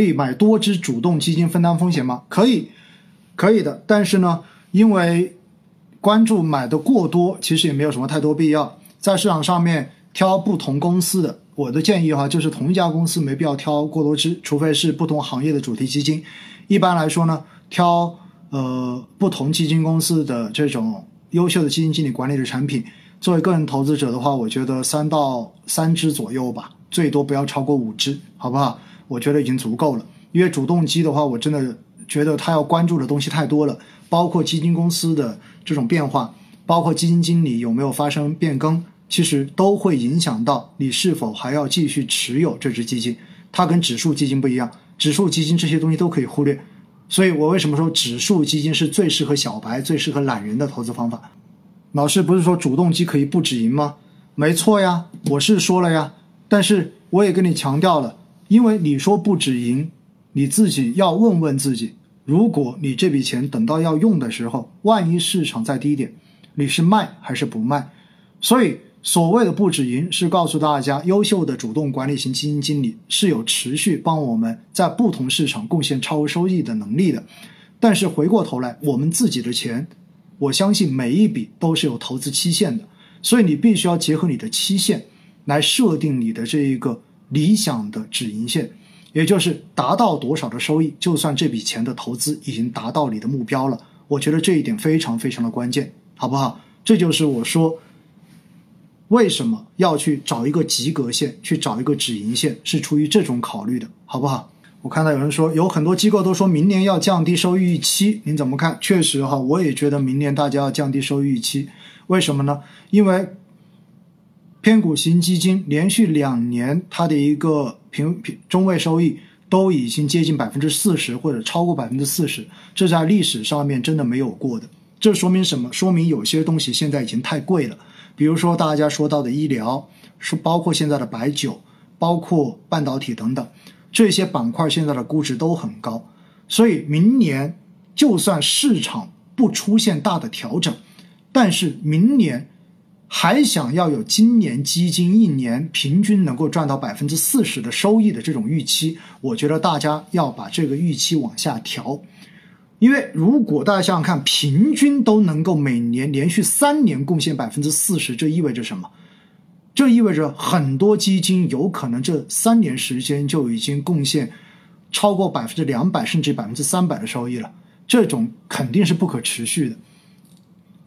可以买多只主动基金分担风险吗？可以，可以的。但是呢，因为关注买的过多，其实也没有什么太多必要。在市场上面挑不同公司的，我的建议哈，就是同一家公司没必要挑过多只，除非是不同行业的主题基金。一般来说呢，挑呃不同基金公司的这种优秀的基金经理管理的产品，作为个人投资者的话，我觉得三到三只左右吧，最多不要超过五只，好不好？我觉得已经足够了。因为主动基的话，我真的觉得他要关注的东西太多了，包括基金公司的这种变化，包括基金经理有没有发生变更，其实都会影响到你是否还要继续持有这只基金。它跟指数基金不一样，指数基金这些东西都可以忽略。所以我为什么说指数基金是最适合小白、最适合懒人的投资方法？老师不是说主动基可以不止盈吗？没错呀，我是说了呀，但是我也跟你强调了，因为你说不止盈。你自己要问问自己，如果你这笔钱等到要用的时候，万一市场再低点，你是卖还是不卖？所以所谓的不止盈，是告诉大家，优秀的主动管理型基金经理是有持续帮我们在不同市场贡献超额收益的能力的。但是回过头来，我们自己的钱，我相信每一笔都是有投资期限的，所以你必须要结合你的期限来设定你的这一个理想的止盈线。也就是达到多少的收益，就算这笔钱的投资已经达到你的目标了。我觉得这一点非常非常的关键，好不好？这就是我说为什么要去找一个及格线，去找一个止盈线，是出于这种考虑的，好不好？我看到有人说，有很多机构都说明年要降低收益预期，您怎么看？确实哈，我也觉得明年大家要降低收益预期，为什么呢？因为偏股型基金连续两年它的一个。平平中位收益都已经接近百分之四十或者超过百分之四十，这在历史上面真的没有过的。这说明什么？说明有些东西现在已经太贵了。比如说大家说到的医疗，是包括现在的白酒，包括半导体等等这些板块，现在的估值都很高。所以明年就算市场不出现大的调整，但是明年。还想要有今年基金一年平均能够赚到百分之四十的收益的这种预期，我觉得大家要把这个预期往下调，因为如果大家想想看，平均都能够每年连续三年贡献百分之四十，这意味着什么？这意味着很多基金有可能这三年时间就已经贡献超过百分之两百甚至百分之三百的收益了，这种肯定是不可持续的。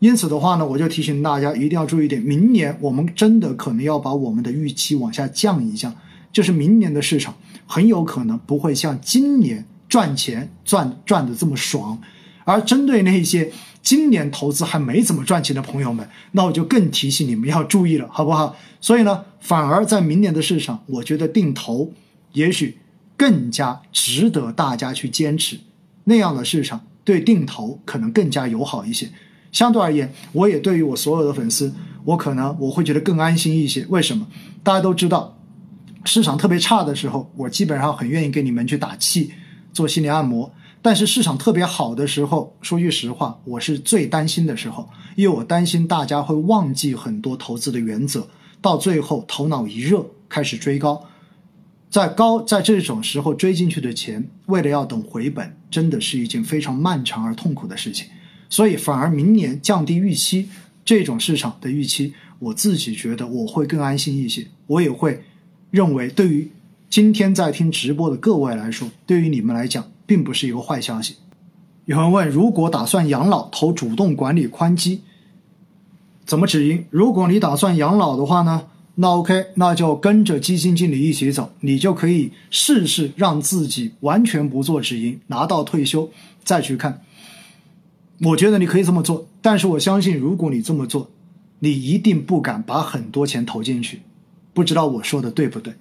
因此的话呢，我就提醒大家一定要注意点，明年我们真的可能要把我们的预期往下降一降，就是明年的市场很有可能不会像今年赚钱赚赚的这么爽，而针对那些今年投资还没怎么赚钱的朋友们，那我就更提醒你们要注意了，好不好？所以呢，反而在明年的市场，我觉得定投也许更加值得大家去坚持，那样的市场对定投可能更加友好一些。相对而言，我也对于我所有的粉丝，我可能我会觉得更安心一些。为什么？大家都知道，市场特别差的时候，我基本上很愿意给你们去打气，做心理按摩。但是市场特别好的时候，说句实话，我是最担心的时候，因为我担心大家会忘记很多投资的原则，到最后头脑一热开始追高，在高在这种时候追进去的钱，为了要等回本，真的是一件非常漫长而痛苦的事情。所以反而明年降低预期，这种市场的预期，我自己觉得我会更安心一些。我也会认为，对于今天在听直播的各位来说，对于你们来讲，并不是一个坏消息。有人问，如果打算养老投主动管理宽基，怎么止盈？如果你打算养老的话呢？那 OK，那就跟着基金经理一起走，你就可以试试让自己完全不做止盈，拿到退休再去看。我觉得你可以这么做，但是我相信，如果你这么做，你一定不敢把很多钱投进去。不知道我说的对不对？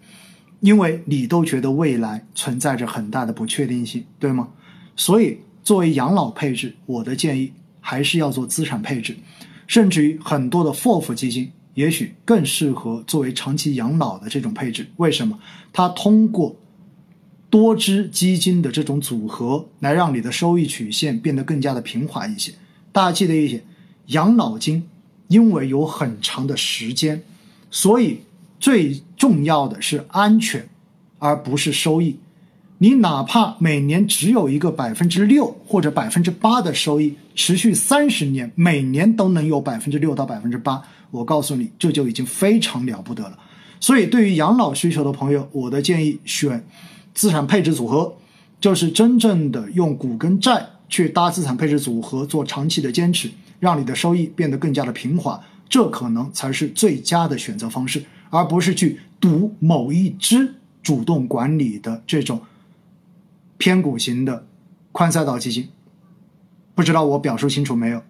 因为你都觉得未来存在着很大的不确定性，对吗？所以作为养老配置，我的建议还是要做资产配置，甚至于很多的 FOF 基金，也许更适合作为长期养老的这种配置。为什么？它通过。多只基金的这种组合，来让你的收益曲线变得更加的平滑一些。大家记得一点，养老金因为有很长的时间，所以最重要的是安全，而不是收益。你哪怕每年只有一个百分之六或者百分之八的收益，持续三十年，每年都能有百分之六到百分之八，我告诉你，这就已经非常了不得了。所以，对于养老需求的朋友，我的建议选资产配置组合，就是真正的用股跟债去搭资产配置组合，做长期的坚持，让你的收益变得更加的平滑，这可能才是最佳的选择方式，而不是去赌某一只主动管理的这种。偏股型的宽赛道基金，不知道我表述清楚没有？